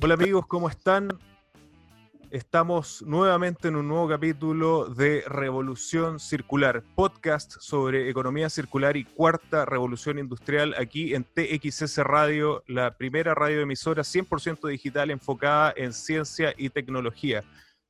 Hola amigos, ¿cómo están? Estamos nuevamente en un nuevo capítulo de Revolución Circular, podcast sobre economía circular y cuarta revolución industrial aquí en TXS Radio, la primera radioemisora 100% digital enfocada en ciencia y tecnología.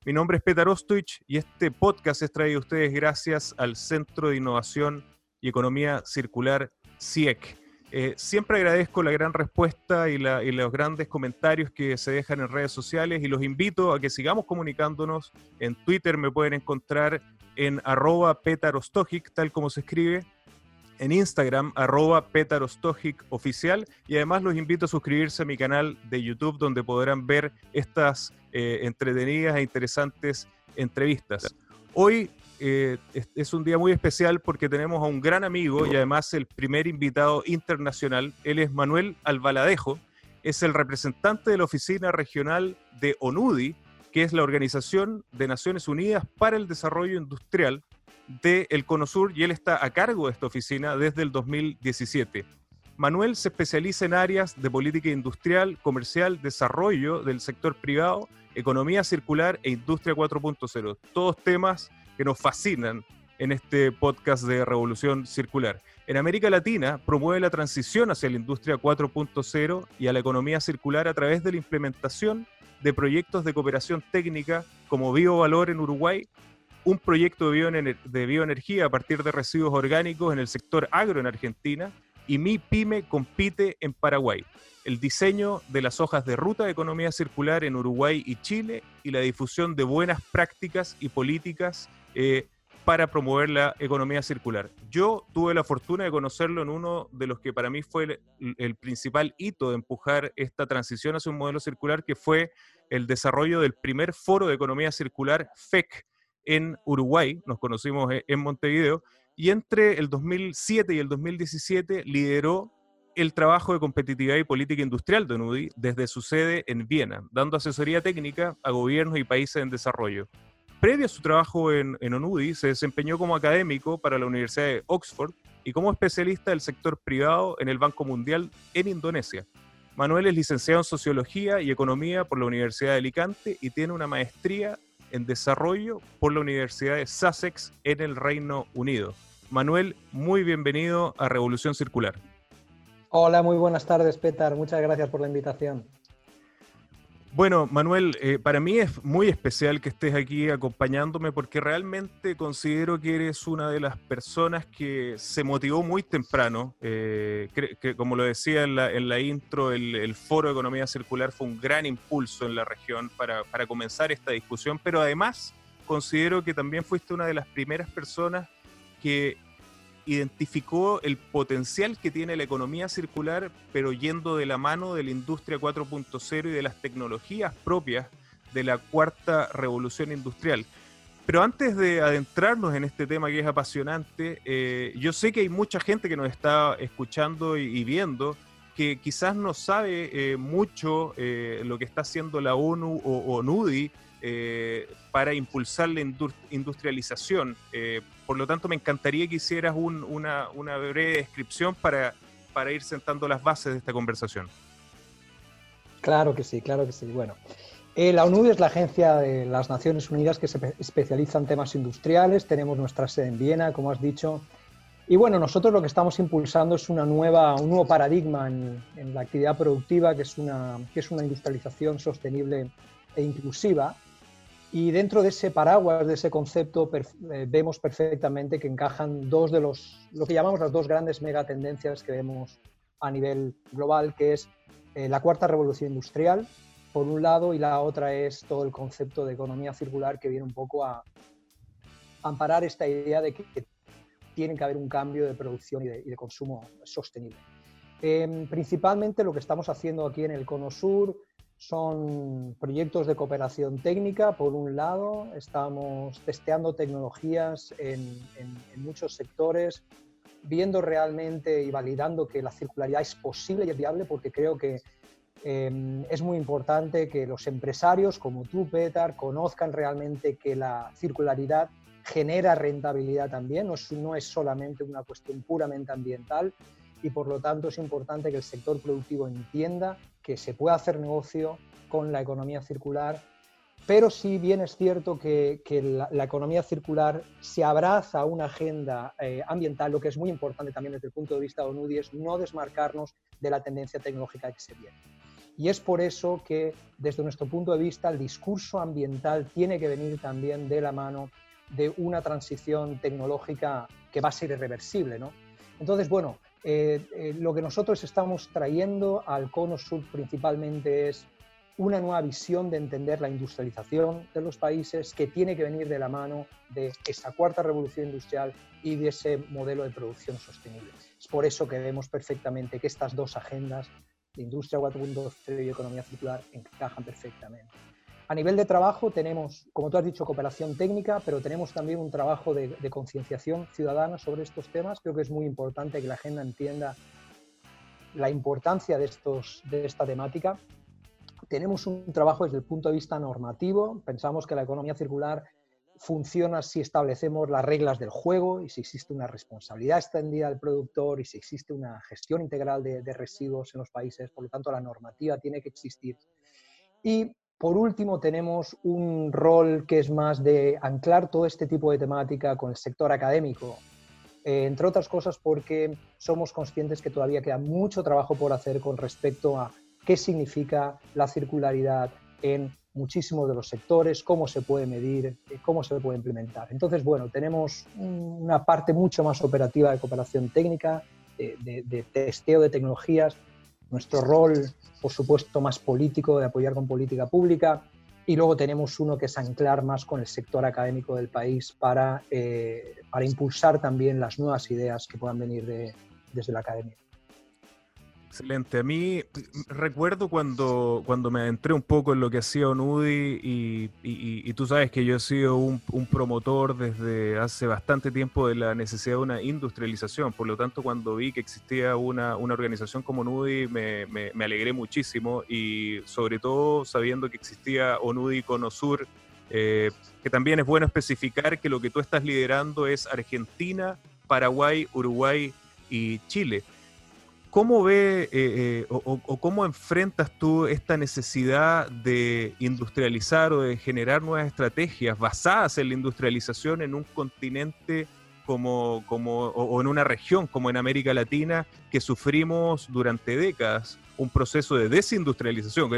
Mi nombre es Petar Ostoich y este podcast es traído a ustedes gracias al Centro de Innovación y Economía Circular CIEC. Eh, siempre agradezco la gran respuesta y, los grandes comentarios que se dejan en redes sociales y los invito a que sigamos comunicándonos. En Twitter me pueden encontrar en arroba tal como se escribe. En Instagram, arroba oficial. Y además los invito a suscribirse a mi canal de YouTube donde podrán ver estas eh, entretenidas e interesantes entrevistas. Hoy eh, es, es un día muy especial porque tenemos a un gran amigo y además el primer invitado internacional. Él es Manuel Albaladejo, es el representante de la Oficina Regional de ONUDI, que es la Organización de Naciones Unidas para el Desarrollo Industrial del Cono Sur, y él está a cargo de esta oficina desde el 2017. Manuel se especializa en áreas de política industrial, comercial, desarrollo del sector privado, economía circular e industria 4.0. Todos temas que nos fascinan en este podcast de Revolución Circular. En América Latina promueve la transición hacia la industria 4.0 y a la economía circular a través de la implementación de proyectos de cooperación técnica como BioValor en Uruguay, un proyecto de, bioener- de bioenergía a partir de residuos orgánicos en el sector agro en Argentina y Mi Pyme compite en Paraguay. El diseño de las hojas de ruta de economía circular en Uruguay y Chile y la difusión de buenas prácticas y políticas eh, para promover la economía circular. Yo tuve la fortuna de conocerlo en uno de los que para mí fue el, el principal hito de empujar esta transición hacia un modelo circular, que fue el desarrollo del primer foro de economía circular, FEC, en Uruguay. Nos conocimos eh, en Montevideo. Y entre el 2007 y el 2017 lideró el trabajo de competitividad y política industrial de NUDI desde su sede en Viena, dando asesoría técnica a gobiernos y países en desarrollo. Previo a su trabajo en, en ONUDI, se desempeñó como académico para la Universidad de Oxford y como especialista del sector privado en el Banco Mundial en Indonesia. Manuel es licenciado en Sociología y Economía por la Universidad de Alicante y tiene una maestría en Desarrollo por la Universidad de Sussex en el Reino Unido. Manuel, muy bienvenido a Revolución Circular. Hola, muy buenas tardes, Petar. Muchas gracias por la invitación. Bueno, Manuel, eh, para mí es muy especial que estés aquí acompañándome porque realmente considero que eres una de las personas que se motivó muy temprano. eh, como lo decía en la, intro, el, el Foro de Economía Circular fue un gran impulso en la región para, para comenzar esta discusión, pero además considero que también fuiste una de las primeras personas que identificó el potencial que tiene la economía circular, pero yendo de la mano de la industria 4.0 y de las tecnologías propias de la cuarta revolución industrial. Pero antes de adentrarnos en este tema que es apasionante, eh, yo sé que hay mucha gente que nos está escuchando y, viendo que quizás no sabe eh, mucho eh, lo que está haciendo la ONU o NUDI eh, para impulsar la indu- industrialización. Eh, por lo tanto, me encantaría que hicieras un- una, una breve descripción para, para ir sentando las bases de esta conversación. Claro que sí, claro que sí. Bueno, Eh, la ONU es la agencia de las Naciones Unidas que se especializa en temas industriales. Tenemos nuestra sede en Viena, como has dicho. Y bueno, nosotros lo que estamos impulsando es una nueva, un nuevo paradigma en, en la actividad productiva, que es, una, que es una industrialización sostenible e inclusiva. Y dentro de ese paraguas, de ese concepto, eh, vemos perfectamente que encajan dos de los, lo que llamamos las dos grandes megatendencias que vemos a nivel global, que es eh, la cuarta revolución industrial, por un lado, y la otra es todo el concepto de economía circular que viene un poco a amparar esta idea de que, tiene que haber un cambio de producción y de, consumo sostenible. Em, principalmente lo que estamos haciendo aquí en el Cono Sur son proyectos de cooperación técnica, por un lado, estamos testeando tecnologías en, muchos sectores, viendo realmente y validando que la circularidad es posible y viable, porque creo que em, es muy importante que los empresarios como tú, Petar, conozcan realmente que la circularidad genera rentabilidad también, no es, no es solamente una cuestión puramente ambiental, y por lo tanto es importante que el sector productivo entienda que se puede hacer negocio con la economía circular, pero sí bien es cierto que, la, economía circular se abraza a una agenda eh, ambiental, lo que es muy importante también desde el punto de vista de ONUDI es no desmarcarnos de la tendencia tecnológica que se viene. Y es por eso que desde nuestro punto de vista el discurso ambiental tiene que venir también de la mano de una transición tecnológica que va a ser irreversible. ¿no? Entonces, bueno, eh, eh, lo que nosotros estamos trayendo al Cono Sur principalmente es una nueva visión de entender la industrialización de los países que tiene que venir de la mano de esa cuarta revolución industrial y de ese modelo de producción sostenible. Es por eso que vemos perfectamente que estas dos agendas, de industria 4.0 y economía circular, encajan perfectamente. A nivel de trabajo tenemos, como tú has dicho, cooperación técnica, pero tenemos también un trabajo de, concienciación ciudadana sobre estos temas. Creo que es muy importante que la agenda entienda la importancia de, estos, de esta temática. Tenemos un trabajo desde el punto de vista normativo. Pensamos que la economía circular funciona si establecemos las reglas del juego y si existe una responsabilidad extendida del productor y si existe una gestión integral de, de residuos en los países. Por lo tanto, la normativa tiene que existir. Y por último, tenemos un rol que es más de anclar todo este tipo de temática con el sector académico, eh, entre otras cosas porque somos conscientes que todavía queda mucho trabajo por hacer con respecto a qué significa la circularidad en muchísimos de los sectores, cómo se puede medir, eh, cómo se puede implementar. Entonces, bueno, tenemos una parte mucho más operativa de cooperación técnica, de testeo de tecnologías, nuestro rol, por supuesto, más político, de apoyar con política pública, y luego tenemos uno que es anclar más con el sector académico del país para, eh, para impulsar también las nuevas ideas que puedan venir de, desde la academia. Excelente. A mí recuerdo cuando, cuando me adentré un poco en lo que hacía ONUDI y, y, tú sabes que yo he sido un, promotor desde hace bastante tiempo de la necesidad de una industrialización. Por lo tanto, cuando vi que existía una, una organización como ONUDI me, me, alegré muchísimo y sobre todo sabiendo que existía ONUDI Conosur, eh, que también es bueno especificar que lo que tú estás liderando es Argentina, Paraguay, Uruguay y Chile. ¿Cómo ve eh, eh, o, cómo enfrentas tú esta necesidad de industrializar o de generar nuevas estrategias basadas en la industrialización en un continente como, como o, en una región como en América Latina que sufrimos durante décadas un proceso de desindustrialización,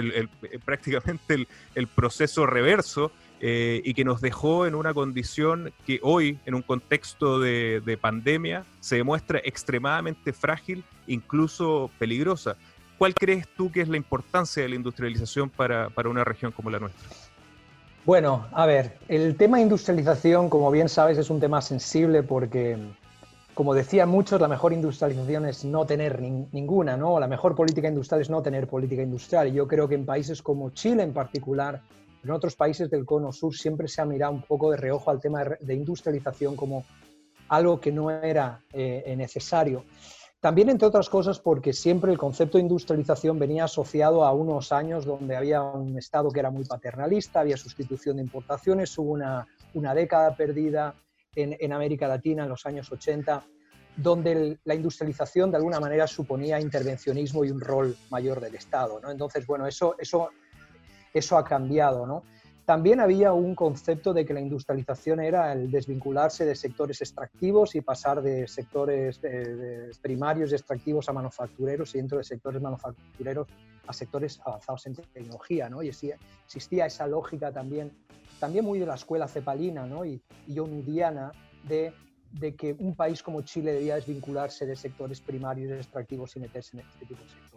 prácticamente el proceso reverso eh, y que nos dejó en una condición que hoy, en un contexto de, pandemia, se demuestra extremadamente frágil, incluso peligrosa. ¿Cuál crees tú que es la importancia de la industrialización para, para una región como la nuestra? Bueno, a ver, el tema industrialización, como bien sabes, es un tema sensible porque, como decían muchos, la mejor industrialización es no tener ninguna, ¿no? La mejor política industrial es no tener política industrial. Y yo creo que en países como Chile en particular, en otros países del cono sur siempre se ha mirado un poco de reojo al tema de industrialización como algo que no era eh, necesario. También, entre otras cosas, porque siempre el concepto de industrialización venía asociado a unos años donde había un Estado que era muy paternalista, había sustitución de importaciones, hubo una, una década perdida en, en, América Latina en los años 80, donde la industrialización de alguna manera suponía intervencionismo y un rol mayor del Estado. ¿no? Entonces, bueno, eso, eso eso ha cambiado, ¿no? También había un concepto de que la industrialización era el desvincularse de sectores extractivos y pasar de sectores eh, primarios y extractivos a manufactureros y dentro de sectores manufactureros a sectores avanzados en tecnología, ¿no? Y existía esa lógica también, también muy de la escuela cepalina ¿no? y, y de, de, que un país como Chile debía desvincularse de sectores primarios y extractivos y meterse en este tipo de sectores.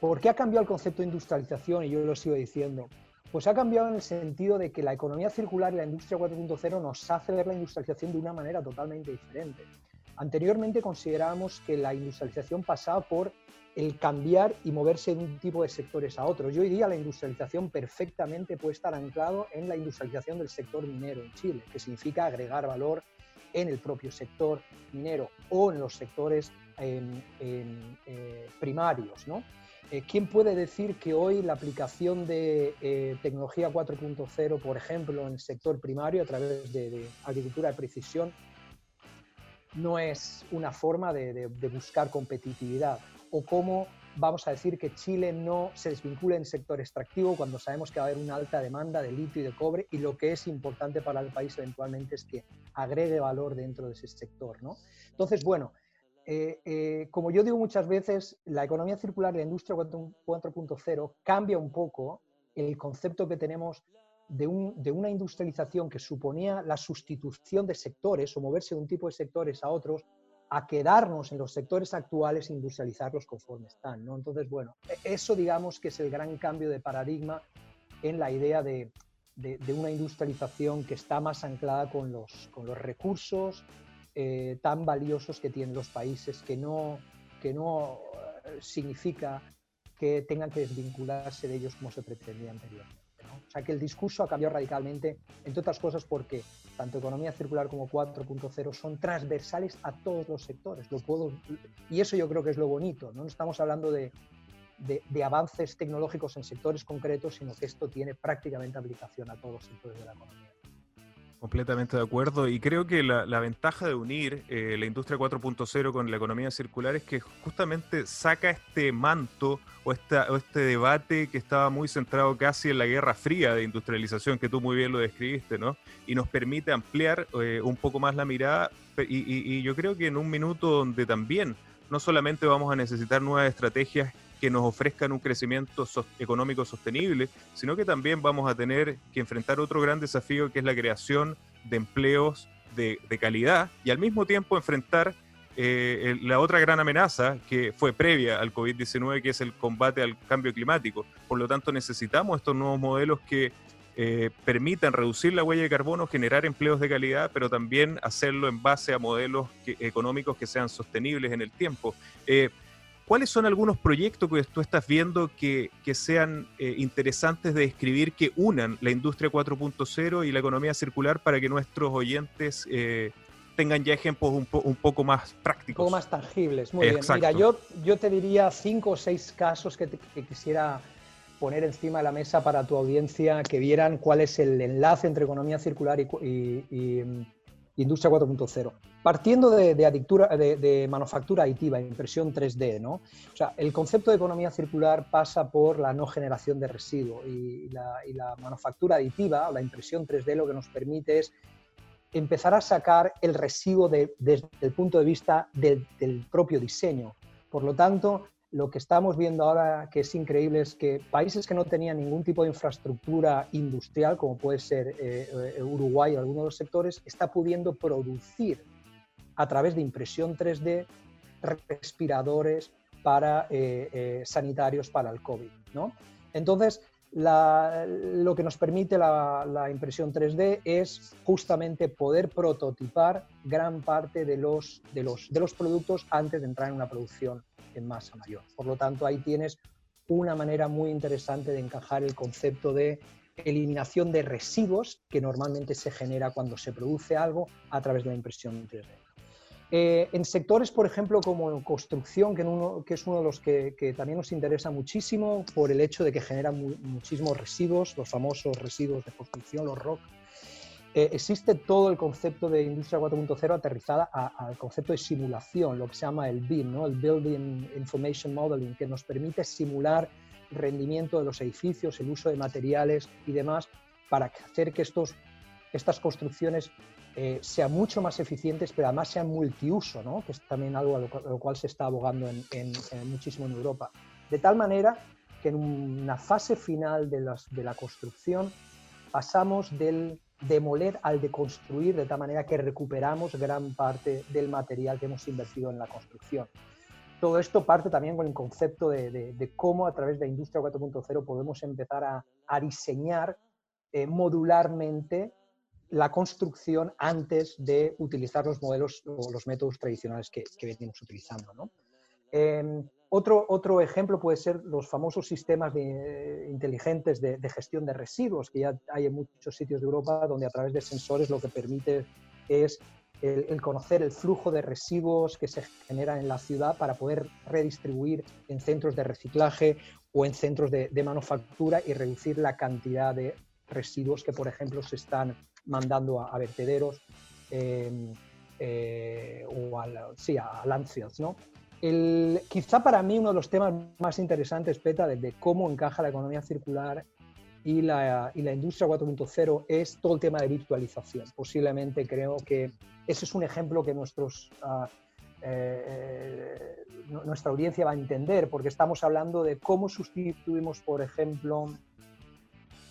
¿Por qué ha cambiado el concepto de industrialización? Y yo lo sigo diciendo pues ha cambiado en el sentido de que la economía circular y la industria 4.0 nos hace ver la industrialización de una manera totalmente diferente. Anteriormente considerábamos que la industrialización pasaba por el cambiar y moverse de un tipo de sectores a otros. Y hoy día la industrialización perfectamente puede estar anclado en la industrialización del sector minero en Chile, que significa agregar valor en el propio sector minero o en los sectores eh, primarios. ¿no? Eh, ¿Quién puede decir que hoy la aplicación de eh, tecnología 4.0, por ejemplo, en el sector primario a través de, agricultura de precisión, no es una forma de, buscar competitividad? ¿O cómo vamos a decir que Chile no se desvincula en sector extractivo cuando sabemos que va a haber una alta demanda de litio y de cobre y lo que es importante para el país eventualmente es que agregue valor dentro de ese sector? ¿no? Entonces, bueno, eh, eh, como yo digo muchas veces, la economía circular la industria 4.0 cambia un poco el concepto que tenemos de, una industrialización que suponía la sustitución de sectores o moverse de un tipo de sectores a otros a quedarnos en los sectores actuales e industrializarlos conforme están. ¿no? Entonces, bueno, e, eso digamos que es el gran cambio de paradigma en la idea de, una industrialización que está más anclada con los, con los recursos, eh, tan valiosos que tienen los países, que no, que no eh, significa que tengan que desvincularse de ellos como se pretendía anteriormente. O sea que el discurso ha cambiado radicalmente, entre otras cosas porque tanto economía circular como 4.0 son transversales a todos los sectores. Lo puedo, y eso yo creo que es lo bonito. No estamos hablando de, de, avances tecnológicos en sectores concretos, sino que esto tiene prácticamente aplicación a todos los sectores de la economía. Completamente de acuerdo. Y creo que la, ventaja de unir eh, la industria 4.0 con la economía circular es que justamente saca este manto o, esta, o este debate que estaba muy centrado casi en la guerra fría de industrialización, que tú muy bien lo describiste, ¿no? Y nos permite ampliar eh, un poco más la mirada. Y, y yo creo que en un minuto donde también no solamente vamos a necesitar nuevas estrategias que nos ofrezcan un crecimiento económico sostenible, sino que también vamos a tener que enfrentar otro gran desafío que es la creación de empleos de, calidad y al mismo tiempo enfrentar eh, la otra gran amenaza que fue previa al COVID-19, que es el combate al cambio climático. Por lo tanto, necesitamos estos nuevos modelos que eh, permitan reducir la huella de carbono, generar empleos de calidad, pero también hacerlo en base a modelos económicos que sean sostenibles en el tiempo. Eh, ¿Cuáles son algunos proyectos que tú estás viendo que, sean eh, interesantes de describir, que unan la industria 4.0 y la economía circular para que nuestros oyentes eh, tengan ya ejemplos un, poco más prácticos? Un poco más tangibles. Muy bien. Mira, yo, yo te diría cinco o seis casos que, quisiera poner encima de la mesa para tu audiencia, que vieran cuál es el enlace entre economía circular y Industria 4.0. Partiendo de, de, de, manufactura aditiva, impresión 3D, ¿no? O sea, el concepto de economía circular pasa por la no generación de residuos y la, manufactura aditiva, la impresión 3D, lo que nos permite es empezar a sacar el residuo desde el punto de vista del propio diseño. Por lo tanto, lo que estamos viendo ahora que es increíble es que países que no tenían ningún tipo de infraestructura industrial, como puede ser eh, eh, Uruguay o algunos de los sectores, está pudiendo producir a través de impresión 3D respiradores para, eh, sanitarios para el COVID. ¿no? Entonces, lo que nos permite la, la, impresión 3D es justamente poder prototipar gran parte de los, de, los, de los productos antes de entrar en una producción en masa mayor. Por lo tanto, ahí tienes una manera muy interesante de encajar el concepto de eliminación de residuos que normalmente se genera cuando se produce algo a través de la impresión 3D. Eh, en sectores, por ejemplo, como construcción, que, que es uno de los que, también nos interesa muchísimo por el hecho de que genera muchísimos residuos, los famosos residuos de construcción, los ROC, eh, existe todo el concepto de industria 4.0 aterrizada al concepto de simulación, lo que se llama el BIM, ¿no? el Building Information Modeling, que nos permite simular rendimiento de los edificios, el uso de materiales y demás, para hacer que estos, estas construcciones eh, sean mucho más eficientes, pero además sean multiuso, ¿no? que es también algo a lo, cual se está abogando en, muchísimo en Europa. De tal manera que en una fase final de, de la construcción pasamos del demoler al de construir, de tal manera que recuperamos gran parte del material que hemos invertido en la construcción. Todo esto parte también con el concepto de, cómo a través de Industria 4.0 podemos empezar a, diseñar eh, modularmente la construcción antes de utilizar los modelos o los métodos tradicionales que, venimos utilizando. Em, otro, otro ejemplo puede ser los famosos sistemas de, inteligentes de, gestión de residuos, que ya hay en muchos sitios de Europa, donde a través de sensores lo que permite es el, conocer el flujo de residuos que se generan en la ciudad para poder redistribuir en centros de reciclaje o en centros de, manufactura y reducir la cantidad de residuos que, por ejemplo, se están mandando a, vertederos em, eh, o a, sí, a landfills. ¿no? Quizá para mí uno de los temas más interesantes, Peta, de, cómo encaja la economía circular y la, y la industria 4.0 es todo el tema de virtualización. Posiblemente creo que ese es un ejemplo que nuestros, uh, eh, nuestra audiencia va a entender, porque estamos hablando de cómo sustituimos, por ejemplo,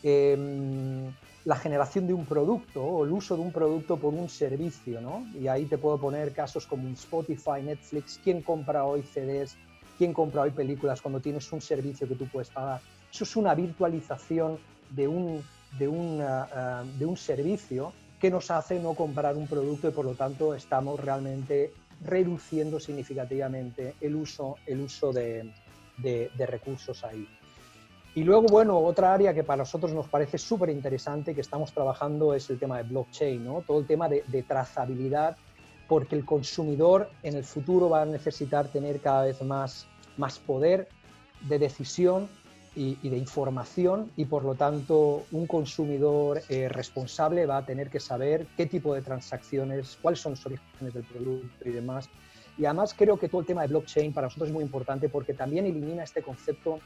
eh, la generación de un producto o el uso de un producto por un servicio, ¿no? Y ahí te puedo poner casos como Spotify, Netflix, ¿quién compra hoy CDs? ¿Quién compra hoy películas cuando tienes un servicio que tú puedes pagar? Eso es una virtualización de un, de, una, uh, de un servicio que nos hace no comprar un producto y por lo tanto estamos realmente reduciendo significativamente el uso, el uso de, de recursos ahí. Y luego, bueno, otra área que para nosotros nos parece súper interesante que estamos trabajando es el tema de blockchain, ¿no? Todo el tema de, trazabilidad, porque el consumidor en el futuro va a necesitar tener cada vez más, más poder de decisión y, de información y por lo tanto un consumidor eh, responsable va a tener que saber qué tipo de transacciones, cuáles son los orígenes del producto y demás. Y además creo que todo el tema de blockchain para nosotros es muy importante porque también elimina este concepto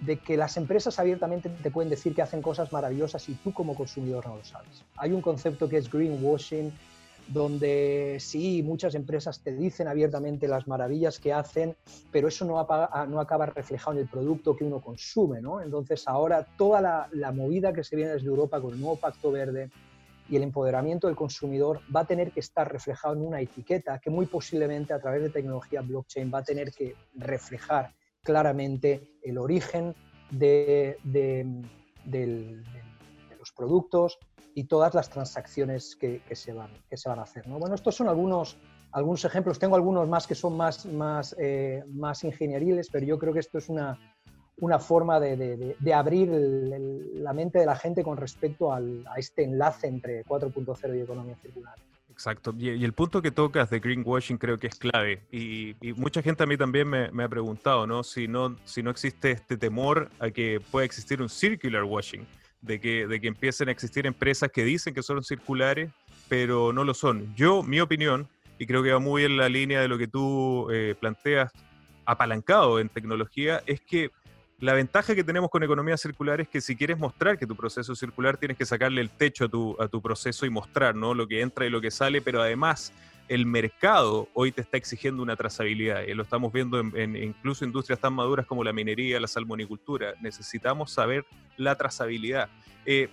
de que las empresas abiertamente te pueden decir que hacen cosas maravillosas y tú como consumidor no lo sabes. Hay un concepto que es greenwashing, donde sí, muchas empresas te dicen abiertamente las maravillas que hacen, pero eso no, no acaba reflejado en el producto que uno consume. ¿no? Entonces ahora toda la, la movida que se viene desde Europa con el nuevo Pacto Verde y el empoderamiento del consumidor va a tener que estar reflejado en una etiqueta que muy posiblemente a través de tecnología blockchain va a tener que reflejar claramente el origen de, los productos y todas las transacciones que, se, van, a hacer. ¿no? Bueno, estos son algunos, algunos ejemplos. Tengo algunos más que son más, más, eh, más ingenieriles, pero yo creo que esto es una, una forma de, abrir la mente de la gente con respecto a este enlace entre 4.0 y economía circular. Exacto. Y, el punto que tocas de greenwashing creo que es clave. Y, mucha gente a mí también me, ha preguntado, ¿no? Si, ¿no? si no existe este temor a que pueda existir un circular washing, de que, de que empiecen a existir empresas que dicen que son circulares, pero no lo son. Yo, mi opinión, y creo que va muy en la línea de lo que tú eh, planteas, apalancado en tecnología, es que la ventaja que tenemos con economía circular es que si quieres mostrar que tu proceso es circular, tienes que sacarle el techo a tu, a tu proceso y mostrar ¿no? lo que entra y lo que sale, pero además el mercado hoy te está exigiendo una trazabilidad. Y lo estamos viendo en, incluso industrias tan maduras como la minería, la salmonicultura. Necesitamos saber la trazabilidad. Eh,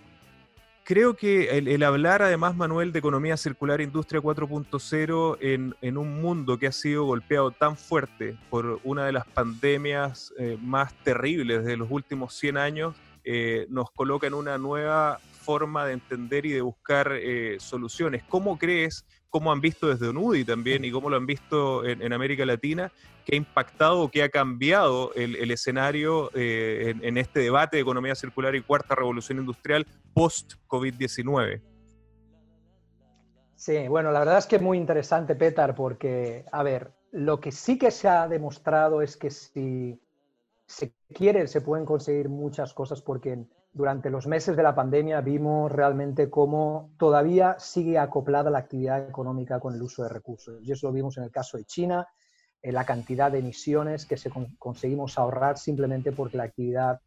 creo que el, hablar además, Manuel, de economía circular, industria 4.0, en, en, un mundo que ha sido golpeado tan fuerte por una de las pandemias eh, más terribles de los últimos 100 años, eh, nos coloca en una nueva forma de entender y de buscar eh, soluciones. ¿Cómo crees, cómo han visto desde UNUDI también y cómo lo han visto en, América Latina, que ha impactado que ha cambiado el, escenario eh, en, este debate de economía circular y cuarta revolución industrial post-COVID-19? Sí, bueno, la verdad es que es muy interesante, Petar, porque, a ver, lo que sí que se ha demostrado es que si se quiere, se pueden conseguir muchas cosas porque durante los meses de la pandemia vimos realmente cómo todavía sigue acoplada la actividad económica con el uso de recursos. Y eso lo vimos en el caso de China, la cantidad de emisiones que se conseguimos ahorrar simplemente porque la actividad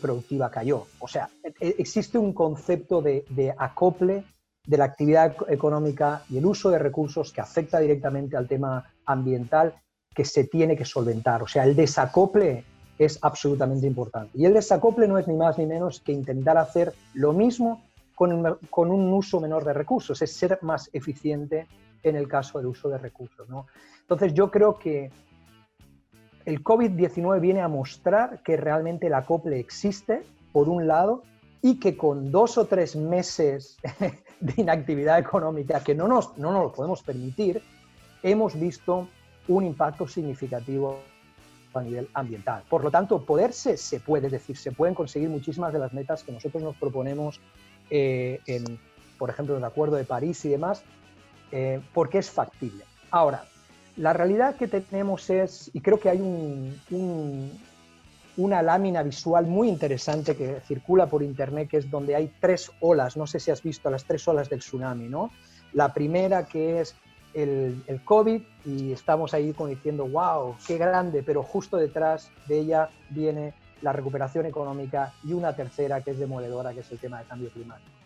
productiva cayó. O sea, e, e, existe un concepto de, de acople de la actividad económica y el uso de recursos que afecta directamente al tema ambiental que se tiene que solventar. O sea, el desacople es absolutamente importante. Y el desacople no es ni más ni menos que intentar hacer lo mismo con un, uso menor de recursos, es ser más eficiente en el caso del uso de recursos. ¿no? Entonces yo creo que el COVID-19 viene a mostrar que realmente el acople existe, por un lado, y que con dos o tres meses de inactividad económica que no nos, no nos lo podemos permitir, hemos visto un impacto significativo a nivel ambiental. Por lo tanto, poderse se puede, es decir, se pueden conseguir muchísimas de las metas que nosotros nos proponemos, eh, en, por ejemplo, en el Acuerdo de París y demás, eh, porque es factible. Ahora, la realidad que tenemos es, y creo que hay un, una lámina visual muy interesante que circula por internet, que es donde hay tres olas, no sé si has visto las tres olas del tsunami, ¿no? La primera que es el, COVID y estamos ahí como diciendo, wow, qué grande, pero justo detrás de ella viene la recuperación económica y una tercera que es demoledora, que es el tema del cambio climático.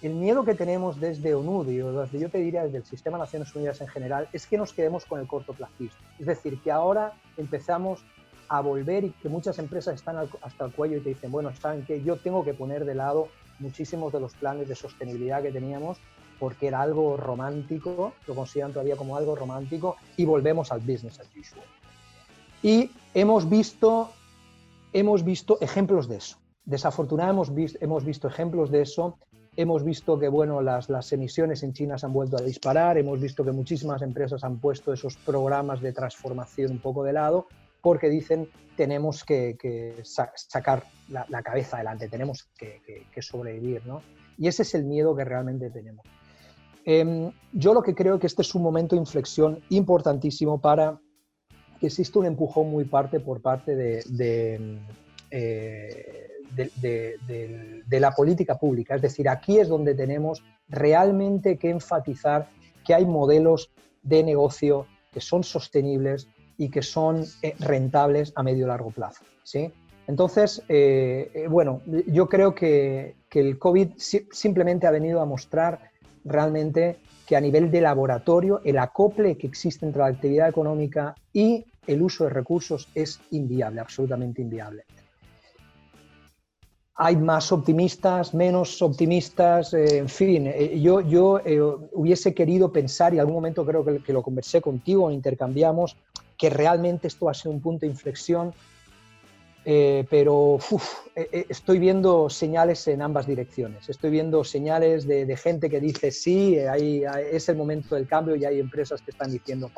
El miedo que tenemos desde ONUDI, o desde yo te diría desde el Sistema de Naciones Unidas en general, es que nos quedemos con el cortoplacismo. Es decir, que ahora empezamos a volver y que muchas empresas están hasta el cuello y te dicen, bueno, ¿saben qué? Yo tengo que poner de lado muchísimos de los planes de sostenibilidad que teníamos porque era algo romántico, lo consideran todavía como algo romántico, y volvemos al business as usual. Y hemos visto, hemos visto ejemplos de eso. Desafortunadamente hemos visto ejemplos de eso. Hemos visto que bueno, las, las emisiones en China se han vuelto a disparar, hemos visto que muchísimas empresas han puesto esos programas de transformación un poco de lado porque dicen tenemos que, sacar la, cabeza adelante, tenemos que, sobrevivir. ¿no? Y ese es el miedo que realmente tenemos. Em, yo lo que creo que este es un momento de inflexión importantísimo para que exista un empujón muy parte por parte de, eh, de, la política pública. Es decir, aquí es donde tenemos realmente que enfatizar que hay modelos de negocio que son sostenibles y que son eh, rentables a medio y largo plazo. ¿sí? Entonces, eh, bueno, yo creo que, que el COVID simplemente ha venido a mostrar realmente que a nivel de laboratorio el acople que existe entre la actividad económica y el uso de recursos es inviable, absolutamente inviable. Hay más optimistas, menos optimistas, eh, en fin, eh, yo, yo eh, hubiese querido pensar, y algún momento creo que, que lo conversé contigo, intercambiamos, que realmente esto va a ser un punto de inflexión eh, pero eh, eh, estoy viendo señales en ambas direcciones. Estoy viendo señales de, gente que dice sí, es el momento del cambio y hay empresas que están diciendo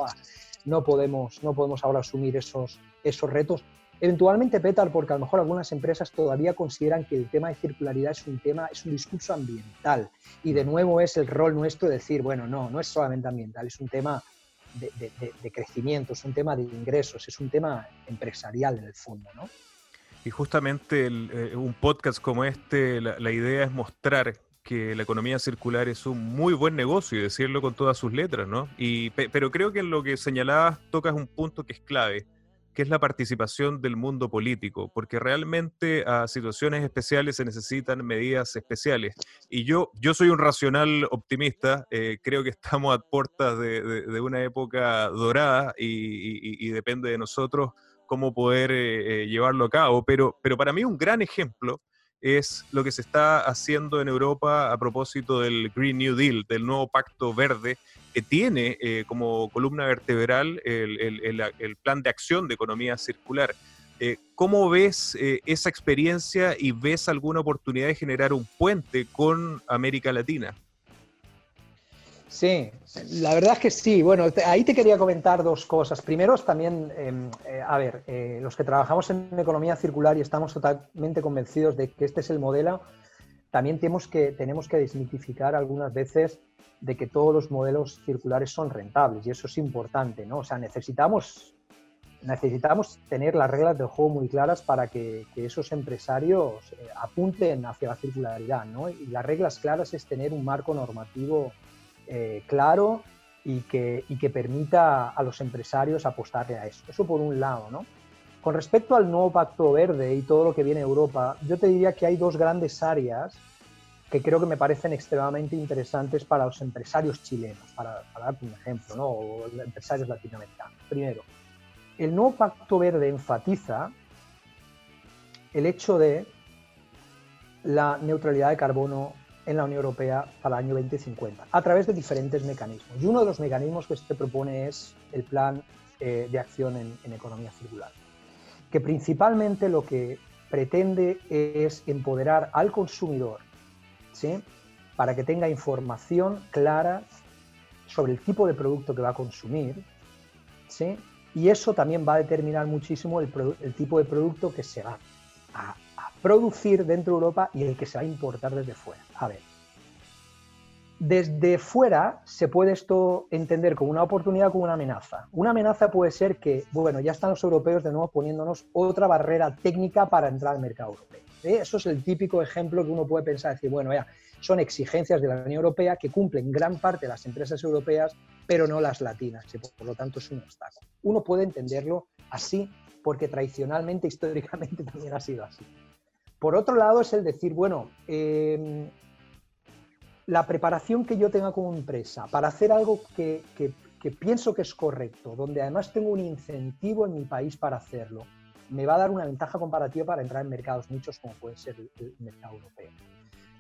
no podemos, no podemos ahora asumir esos, esos retos. Eventualmente petar porque a lo mejor algunas empresas todavía consideran que el tema de circularidad es un tema, es un discurso ambiental. Y de nuevo es el rol nuestro decir, bueno, no, no es solamente ambiental, es un tema de, de crecimiento, es un tema de ingresos, es un tema empresarial en el fondo, ¿no? Y justamente eh, un podcast como este, la, idea es mostrar que la economía circular es un muy buen negocio y decirlo con todas sus letras, ¿no? Y, pero creo que en lo que señalabas tocas un punto que es clave, que es la participación del mundo político, porque realmente a situaciones especiales se necesitan medidas especiales. Y yo, yo soy un racional optimista, eh, creo que estamos a puertas de, una época dorada y, y depende de nosotros cómo poder eh, eh, llevarlo a cabo, pero, pero para mí un gran ejemplo es lo que se está haciendo en Europa a propósito del Green New Deal, del nuevo pacto verde, que tiene eh, como columna vertebral el, plan de acción de economía circular. ¿Cómo ves esa experiencia y ves alguna oportunidad de generar un puente con América Latina? Sí, la verdad es que sí. Bueno, ahí te quería comentar dos cosas. Primero, también, em, eh, a ver, eh, los que trabajamos en economía circular y estamos totalmente convencidos de que este es el modelo, también tenemos que, tenemos que desmitificar algunas veces de que todos los modelos circulares son rentables y eso es importante, ¿no? O sea, necesitamos, necesitamos tener las reglas del juego muy claras para que, que esos empresarios eh, apunten hacia la circularidad, ¿no? Y las reglas claras es tener un marco normativo eh, claro y que, y que permita a los empresarios apostarle a eso. Eso por un lado, ¿no? Con respecto al nuevo Pacto Verde y todo lo que viene a Europa, yo te diría que hay dos grandes áreas que creo que me parecen extremadamente interesantes para los empresarios chilenos, para, darte un ejemplo, ¿no? o empresarios latinoamericanos. Primero, el nuevo Pacto Verde enfatiza el hecho de la neutralidad de carbono en la Unión Europea para el año 2050, a través de diferentes mecanismos. Y uno de los mecanismos que se propone es el Plan eh, de Acción en Economía Circular, que principalmente lo que pretende es empoderar al consumidor para que tenga información clara sobre el tipo de producto que va a consumir, ¿sí? y eso también va a determinar muchísimo el, tipo de producto que se va a, producir dentro de Europa y el que se va a importar desde fuera. A ver, desde fuera se puede esto entender como una oportunidad como una amenaza. Una amenaza puede ser que, bueno, ya están los europeos de nuevo poniéndonos otra barrera técnica para entrar al mercado europeo. ¿eh? Eso es el típico ejemplo que uno puede pensar, decir, bueno, ya, son exigencias de la Unión Europea que cumplen gran parte de las empresas europeas, pero no las latinas, y por lo tanto es un obstáculo. Uno puede entenderlo así porque tradicionalmente, históricamente también ha sido así. Por otro lado, es el decir, bueno, em, la preparación que yo tenga como empresa para hacer algo que, pienso que es correcto, donde además tengo un incentivo en mi país para hacerlo, me va a dar una ventaja comparativa para entrar en mercados nichos como puede ser el mercado europeo.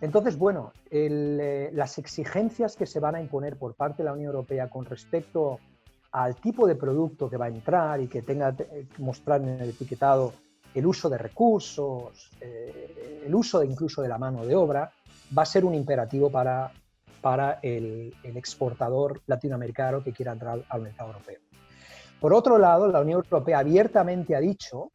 Entonces, bueno, eh, las exigencias que se van a imponer por parte de la Unión Europea con respecto al tipo de producto que va a entrar y que tenga que mostrar en el etiquetado el uso de recursos, eh, el uso de incluso de la mano de obra, va a ser un imperativo para, para el, exportador latinoamericano que quiera entrar al mercado europeo. Por otro lado, la Unión Europea abiertamente ha dicho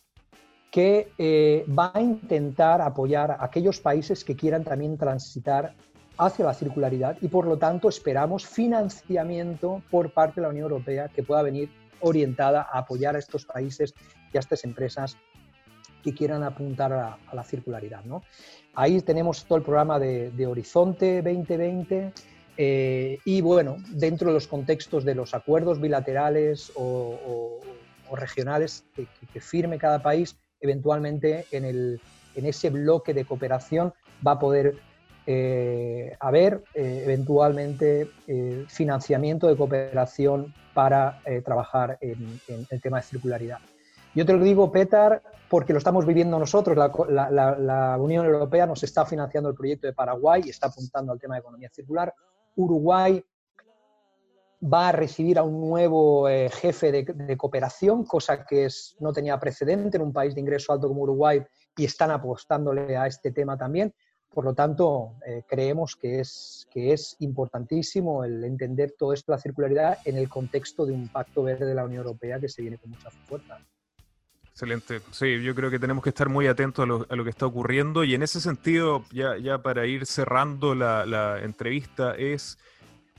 que eh, va a intentar apoyar a aquellos países que quieran también transitar hacia la circularidad y por lo tanto esperamos financiamiento por parte de la Unión Europea que pueda venir orientada a apoyar a estos países y a estas empresas que quieran apuntar a, la circularidad. ¿no? Ahí tenemos todo el programa de, Horizonte 2020 eh, y bueno, dentro de los contextos de los acuerdos bilaterales o, regionales que firme cada país, eventualmente en, el, en ese bloque de cooperación va a poder eh, haber eh, eventualmente eh, financiamiento de cooperación para trabajar en, el tema de circularidad. Yo te lo digo, Petar, porque lo estamos viviendo nosotros. La, Unión Europea nos está financiando el proyecto de Paraguay y está apuntando al tema de economía circular. Uruguay va a recibir a un nuevo eh, jefe de, cooperación, cosa que no tenía precedente en un país de ingreso alto como Uruguay y están apostándole a este tema también. Por lo tanto, eh, creemos que es, que es importantísimo el entender todo esto, la circularidad, en el contexto de un pacto verde de la Unión Europea que se viene con mucha fuerza. Excelente. Sí, yo creo que tenemos que estar muy atentos a lo, que está ocurriendo y en ese sentido, ya, para ir cerrando la, entrevista, es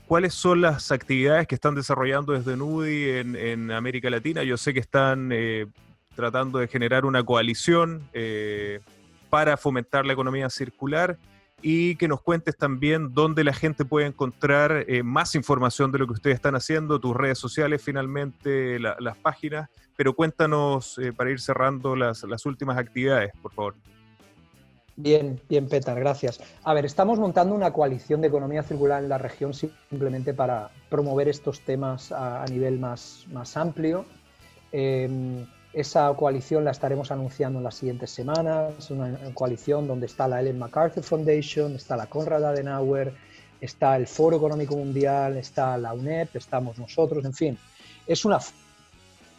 ¿Cuáles son las actividades que están desarrollando desde NUDI en, América Latina? Yo sé que están eh, tratando de generar una coalición eh, para fomentar la economía circular y que nos cuentes también dónde la gente puede encontrar eh, más información de lo que ustedes están haciendo, tus redes sociales, finalmente las páginas, pero cuéntanos para ir cerrando las últimas actividades, por favor. Bien, bien, Petar, gracias. A ver, estamos montando una coalición de economía circular en la región simplemente para promover estos temas a, nivel más, más amplio. Em, esa coalición la estaremos anunciando en las siguientes semanas, una coalición donde está la Ellen MacArthur Foundation, está la Konrad Adenauer, está el Foro Económico Mundial, está la UNED, estamos nosotros, en fin, es una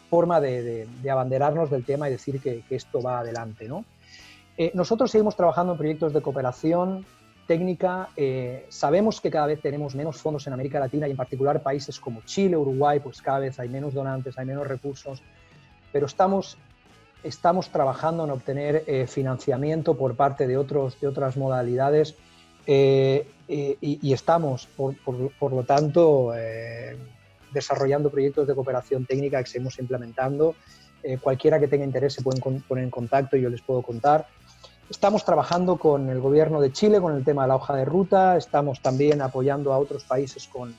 forma de, abanderarnos del tema y decir que, que esto va adelante, ¿no? Eh, nosotros seguimos trabajando en proyectos de cooperación técnica. Eh, sabemos que cada vez tenemos menos fondos en América Latina y en particular países como Chile, Uruguay, pues cada vez hay menos donantes, hay menos recursos, pero estamos, estamos trabajando en obtener eh, financiamiento por parte de, otros, de otras modalidades y, estamos, por, por, lo tanto, desarrollando proyectos de cooperación técnica que seguimos implementando. cualquiera que tenga interés se pueden poner en contacto y yo les puedo contar. Estamos trabajando con el gobierno de Chile con el tema de la hoja de ruta, estamos también apoyando a otros países con,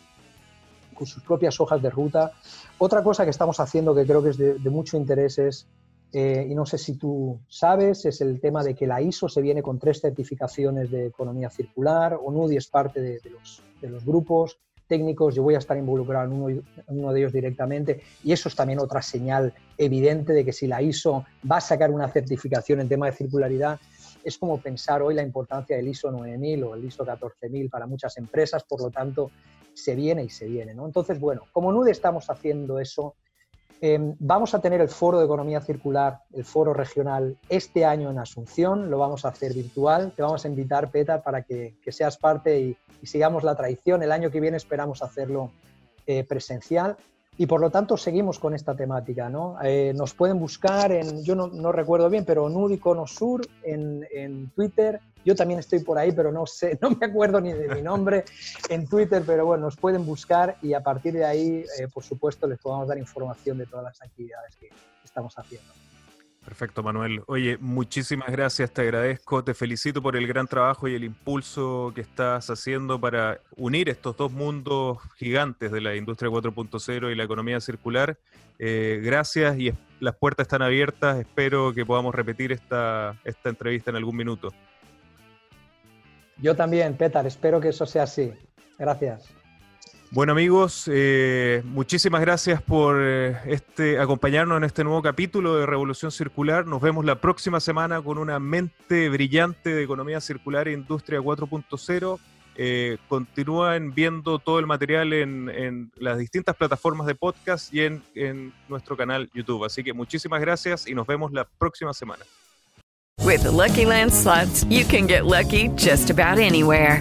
sus propias hojas de ruta. Otra cosa que estamos haciendo que creo que es de, mucho interés es, eh, y no sé si tú sabes, es el tema de que la ISO se viene con tres certificaciones de economía circular, ONUDI es parte de, los, de los grupos técnicos, yo voy a estar involucrado en uno, en uno, de ellos directamente y eso es también otra señal evidente de que si la ISO va a sacar una certificación en tema de circularidad, es como pensar hoy la importancia del ISO 9000 o el ISO 14000 para muchas empresas, por lo tanto, se viene y se viene. ¿no? Entonces, bueno, como NUDE estamos haciendo eso. Em, vamos a tener el foro de economía circular, el foro regional, este año en Asunción, lo vamos a hacer virtual. Te vamos a invitar, Petar, para que, seas parte y, sigamos la tradición. El año que viene esperamos hacerlo eh, presencial y por lo tanto seguimos con esta temática. ¿no? Eh, nos pueden buscar en, yo no, recuerdo bien, pero Nudiconosur en, en Twitter. Yo también estoy por ahí, pero no sé, no me acuerdo ni de mi nombre en Twitter, pero bueno, nos pueden buscar y a partir de ahí, eh, por supuesto, les podemos dar información de todas las actividades que estamos haciendo. Perfecto, Manuel. Oye, muchísimas gracias, te agradezco, te felicito por el gran trabajo y el impulso que estás haciendo para unir estos dos mundos gigantes de la industria 4.0 y la economía circular. Eh, gracias y las puertas están abiertas. Espero que podamos repetir esta, esta entrevista en algún minuto. Yo también, Petar, espero que eso sea así. Gracias. Bueno amigos, eh, muchísimas gracias por eh, este, acompañarnos en este nuevo capítulo de Revolución Circular. Nos vemos la próxima semana con una mente brillante de economía circular e industria 4.0. Eh, continúen viendo todo el material en, las distintas plataformas de podcast y en, en nuestro canal YouTube. Así que muchísimas gracias y nos vemos la próxima semana. With Lucky Land slots, you can get lucky just about anywhere.